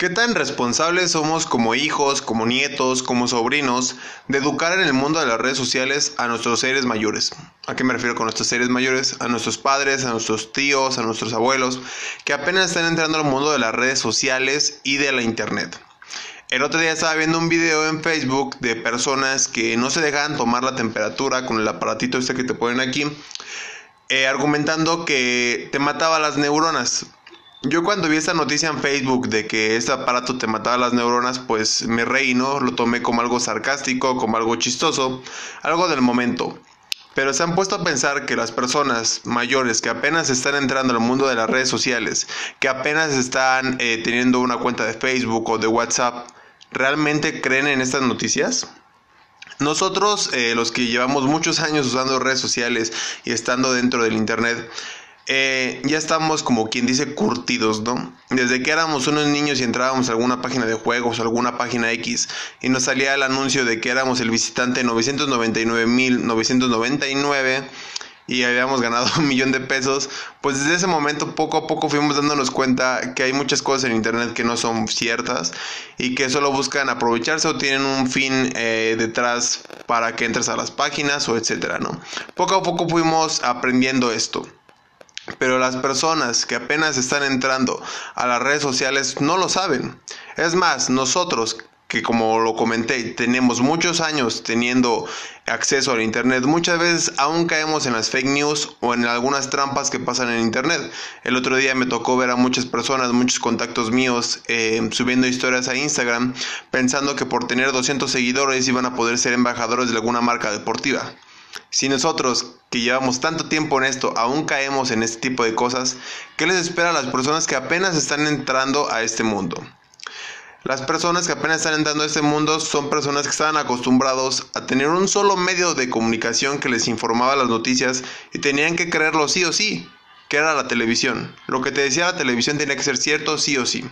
¿Qué tan responsables somos como hijos, como nietos, como sobrinos de educar en el mundo de las redes sociales a nuestros seres mayores? ¿A qué me refiero con nuestros seres mayores? A nuestros padres, a nuestros tíos, a nuestros abuelos, que apenas están entrando al mundo de las redes sociales y de la internet. El otro día estaba viendo un video en Facebook de personas que no se dejan tomar la temperatura con el aparatito este que te ponen aquí, eh, argumentando que te mataba las neuronas. Yo cuando vi esta noticia en Facebook de que este aparato te mataba las neuronas, pues me reí, ¿no? Lo tomé como algo sarcástico, como algo chistoso, algo del momento. Pero se han puesto a pensar que las personas mayores que apenas están entrando al mundo de las redes sociales, que apenas están eh, teniendo una cuenta de Facebook o de WhatsApp, ¿realmente creen en estas noticias? Nosotros, eh, los que llevamos muchos años usando redes sociales y estando dentro del Internet, eh, ya estamos como quien dice curtidos, ¿no? Desde que éramos unos niños y entrábamos a alguna página de juegos alguna página X y nos salía el anuncio de que éramos el visitante 999.999 y habíamos ganado un millón de pesos, pues desde ese momento poco a poco fuimos dándonos cuenta que hay muchas cosas en internet que no son ciertas y que solo buscan aprovecharse o tienen un fin eh, detrás para que entres a las páginas o etcétera, ¿no? Poco a poco fuimos aprendiendo esto. Pero las personas que apenas están entrando a las redes sociales no lo saben. Es más, nosotros que como lo comenté, tenemos muchos años teniendo acceso al Internet, muchas veces aún caemos en las fake news o en algunas trampas que pasan en Internet. El otro día me tocó ver a muchas personas, muchos contactos míos, eh, subiendo historias a Instagram, pensando que por tener 200 seguidores iban a poder ser embajadores de alguna marca deportiva. Si nosotros, que llevamos tanto tiempo en esto, aún caemos en este tipo de cosas, ¿qué les espera a las personas que apenas están entrando a este mundo? Las personas que apenas están entrando a este mundo son personas que estaban acostumbrados a tener un solo medio de comunicación que les informaba las noticias y tenían que creerlo sí o sí, que era la televisión. Lo que te decía la televisión tenía que ser cierto sí o sí.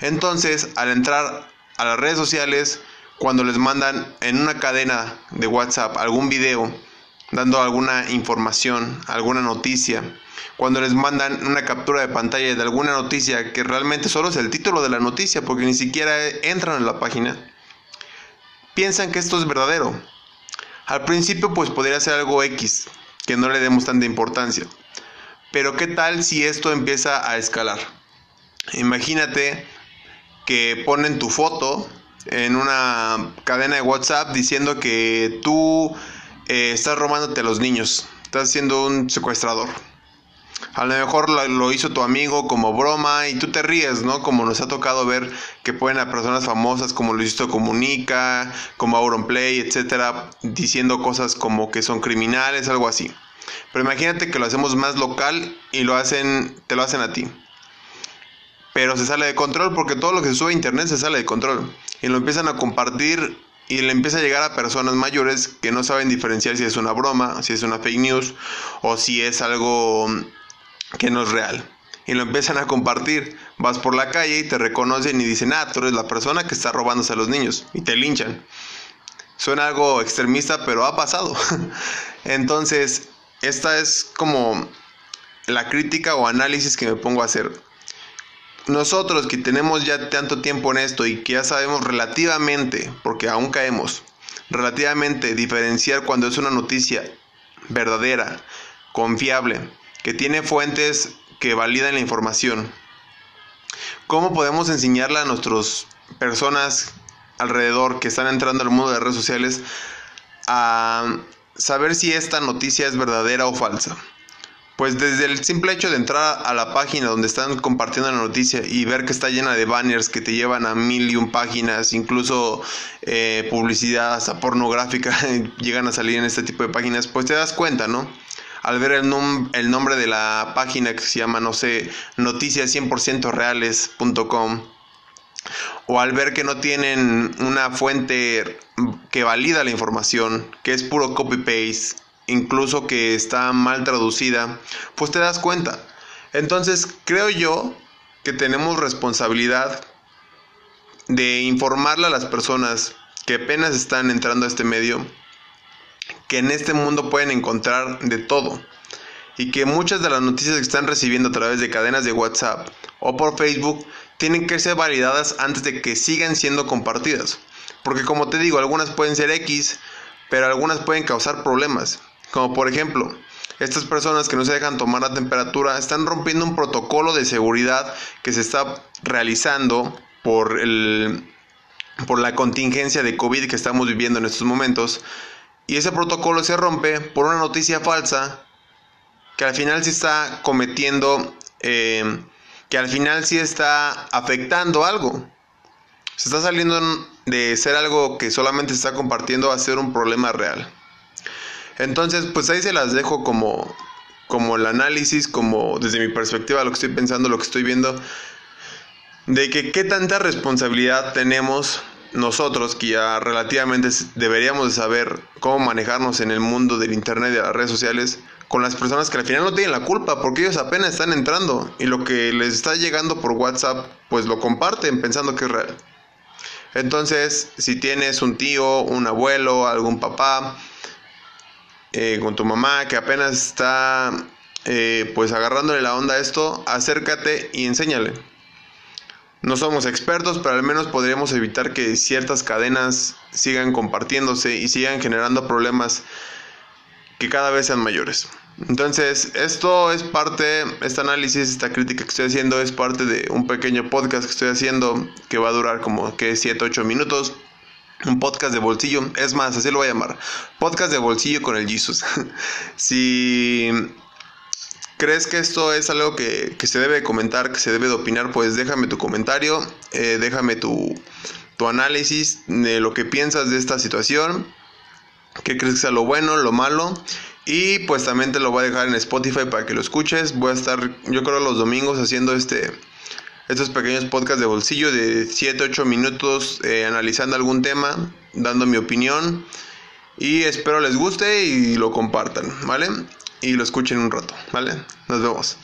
Entonces, al entrar a las redes sociales, cuando les mandan en una cadena de WhatsApp algún video, dando alguna información, alguna noticia, cuando les mandan una captura de pantalla de alguna noticia que realmente solo es el título de la noticia porque ni siquiera entran en la página, piensan que esto es verdadero. Al principio pues podría ser algo X, que no le demos tanta importancia. Pero ¿qué tal si esto empieza a escalar? Imagínate que ponen tu foto en una cadena de WhatsApp diciendo que tú eh, estás robándote a los niños, estás siendo un secuestrador. A lo mejor lo, hizo tu amigo como broma y tú te ríes, ¿no? Como nos ha tocado ver que pueden a personas famosas como Luisito Comunica, como Auronplay, etcétera, diciendo cosas como que son criminales, algo así. Pero imagínate que lo hacemos más local y lo hacen, te lo hacen a ti. Pero se sale de control porque todo lo que se sube a internet se sale de control. Y lo empiezan a compartir y le empieza a llegar a personas mayores que no saben diferenciar si es una broma, si es una fake news o si es algo que no es real. Y lo empiezan a compartir. Vas por la calle y te reconocen y dicen, ah, tú eres la persona que está robándose a los niños. Y te linchan. Suena algo extremista, pero ha pasado. Entonces, esta es como la crítica o análisis que me pongo a hacer nosotros que tenemos ya tanto tiempo en esto y que ya sabemos relativamente, porque aún caemos, relativamente diferenciar cuando es una noticia verdadera, confiable, que tiene fuentes que validan la información. ¿Cómo podemos enseñarle a nuestras personas alrededor que están entrando al mundo de redes sociales a saber si esta noticia es verdadera o falsa? Pues desde el simple hecho de entrar a la página donde están compartiendo la noticia y ver que está llena de banners que te llevan a mil y un páginas, incluso eh, publicidad pornográfica llegan a salir en este tipo de páginas, pues te das cuenta, ¿no? Al ver el, el nombre de la página que se llama, no sé, noticias 100% reales.com o al ver que no tienen una fuente que valida la información, que es puro copy-paste, incluso que está mal traducida, pues te das cuenta. Entonces creo yo que tenemos responsabilidad de informarle a las personas que apenas están entrando a este medio que en este mundo pueden encontrar de todo y que muchas de las noticias que están recibiendo a través de cadenas de WhatsApp o por Facebook tienen que ser validadas antes de que sigan siendo compartidas. Porque como te digo, algunas pueden ser X, pero algunas pueden causar problemas. Como por ejemplo, estas personas que no se dejan tomar la temperatura están rompiendo un protocolo de seguridad que se está realizando por, el, por la contingencia de COVID que estamos viviendo en estos momentos. Y ese protocolo se rompe por una noticia falsa que al final sí está cometiendo, eh, que al final sí está afectando algo. Se está saliendo de ser algo que solamente se está compartiendo a ser un problema real. Entonces, pues ahí se las dejo como, como el análisis, como desde mi perspectiva, lo que estoy pensando, lo que estoy viendo, de que qué tanta responsabilidad tenemos nosotros, que ya relativamente deberíamos de saber cómo manejarnos en el mundo del Internet y de las redes sociales, con las personas que al final no tienen la culpa, porque ellos apenas están entrando y lo que les está llegando por WhatsApp, pues lo comparten pensando que es real. Entonces, si tienes un tío, un abuelo, algún papá, eh, con tu mamá que apenas está eh, pues agarrándole la onda a esto, acércate y enséñale. No somos expertos, pero al menos podríamos evitar que ciertas cadenas sigan compartiéndose y sigan generando problemas que cada vez sean mayores. Entonces, esto es parte, este análisis, esta crítica que estoy haciendo es parte de un pequeño podcast que estoy haciendo que va a durar como que 7, 8 minutos un podcast de bolsillo, es más, así lo voy a llamar, podcast de bolsillo con el Jesus. si crees que esto es algo que, se debe comentar, que se debe de opinar, pues déjame tu comentario, eh, déjame tu, tu análisis de lo que piensas de esta situación, qué crees que sea lo bueno, lo malo. Y pues también te lo voy a dejar en Spotify para que lo escuches. Voy a estar, yo creo, los domingos haciendo este, estos pequeños podcasts de bolsillo de 7-8 minutos eh, analizando algún tema, dando mi opinión y espero les guste y lo compartan, ¿vale? Y lo escuchen un rato, ¿vale? Nos vemos.